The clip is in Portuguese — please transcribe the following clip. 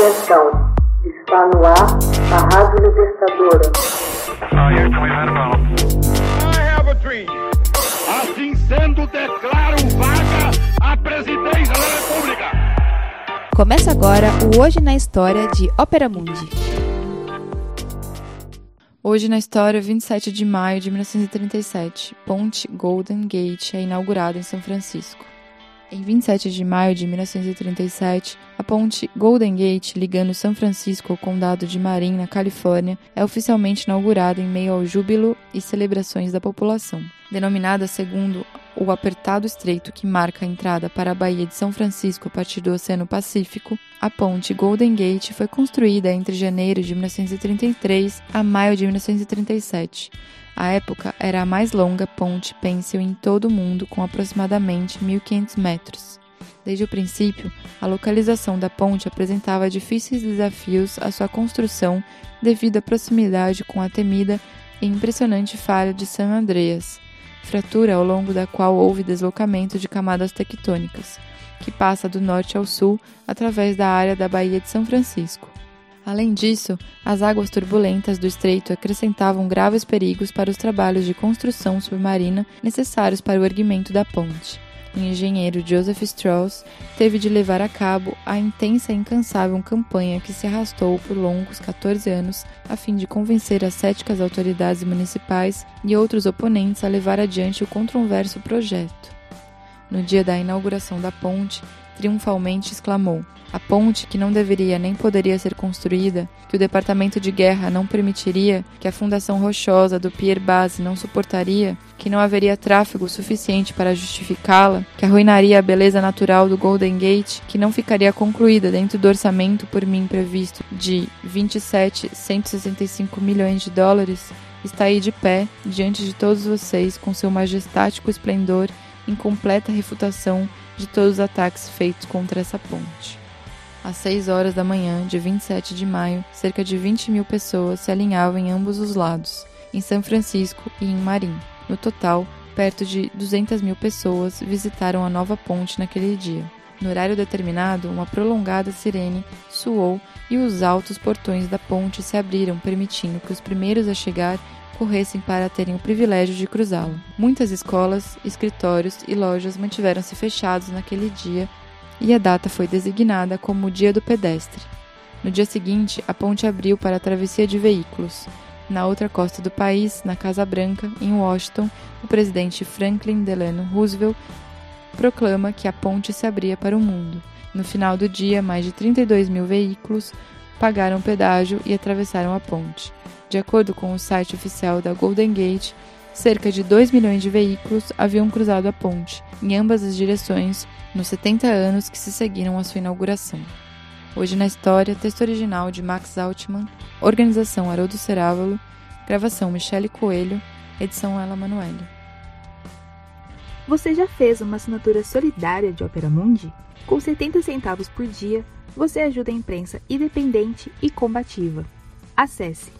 Atenção, está no ar a Rádio Libertadora. Assim sendo, declaro vaga a presidência da República. Começa agora o Hoje na História de Ópera Mundi. Hoje na história, 27 de maio de 1937, Ponte Golden Gate é inaugurada em São Francisco. Em 27 de maio de 1937, a ponte Golden Gate, ligando São Francisco ao condado de Marin, na Califórnia, é oficialmente inaugurada em meio ao júbilo e celebrações da população. Denominada segundo o apertado estreito que marca a entrada para a Baía de São Francisco a partir do Oceano Pacífico, a ponte Golden Gate foi construída entre janeiro de 1933 a maio de 1937 a época era a mais longa ponte pêncil em todo o mundo, com aproximadamente 1.500 metros. Desde o princípio, a localização da ponte apresentava difíceis desafios à sua construção devido à proximidade com a temida e impressionante falha de San Andreas, fratura ao longo da qual houve deslocamento de camadas tectônicas, que passa do norte ao sul através da área da Baía de São Francisco. Além disso, as águas turbulentas do estreito acrescentavam graves perigos para os trabalhos de construção submarina necessários para o erguimento da ponte. O engenheiro Joseph Strauss teve de levar a cabo a intensa e incansável campanha que se arrastou por longos 14 anos a fim de convencer as céticas autoridades municipais e outros oponentes a levar adiante o controverso projeto. No dia da inauguração da ponte, triunfalmente exclamou: a ponte que não deveria nem poderia ser construída, que o Departamento de Guerra não permitiria, que a fundação rochosa do Pier Base não suportaria, que não haveria tráfego suficiente para justificá-la, que arruinaria a beleza natural do Golden Gate, que não ficaria concluída dentro do orçamento por mim previsto de 27,165 milhões de dólares, está aí de pé diante de todos vocês com seu majestático esplendor em completa refutação de todos os ataques feitos contra essa ponte. Às 6 horas da manhã de 27 de maio, cerca de 20 mil pessoas se alinhavam em ambos os lados, em São Francisco e em Marim. No total, perto de 200 mil pessoas visitaram a nova ponte naquele dia. No horário determinado, uma prolongada sirene soou e os altos portões da ponte se abriram, permitindo que os primeiros a chegar corressem para terem o privilégio de cruzá-lo. Muitas escolas, escritórios e lojas mantiveram-se fechados naquele dia e a data foi designada como o Dia do Pedestre. No dia seguinte, a ponte abriu para a travessia de veículos. Na outra costa do país, na Casa Branca, em Washington, o presidente Franklin Delano Roosevelt proclama que a ponte se abria para o mundo. No final do dia, mais de 32 mil veículos pagaram pedágio e atravessaram a ponte. De acordo com o site oficial da Golden Gate, cerca de 2 milhões de veículos haviam cruzado a ponte, em ambas as direções, nos 70 anos que se seguiram à sua inauguração. Hoje na História, texto original de Max Altman, organização Haroldo Cerávalo, gravação Michele Coelho, edição Ela Manoeli. Você já fez uma assinatura solidária de Opera Mundi? Com 70 centavos por dia, você ajuda a imprensa independente e combativa. Acesse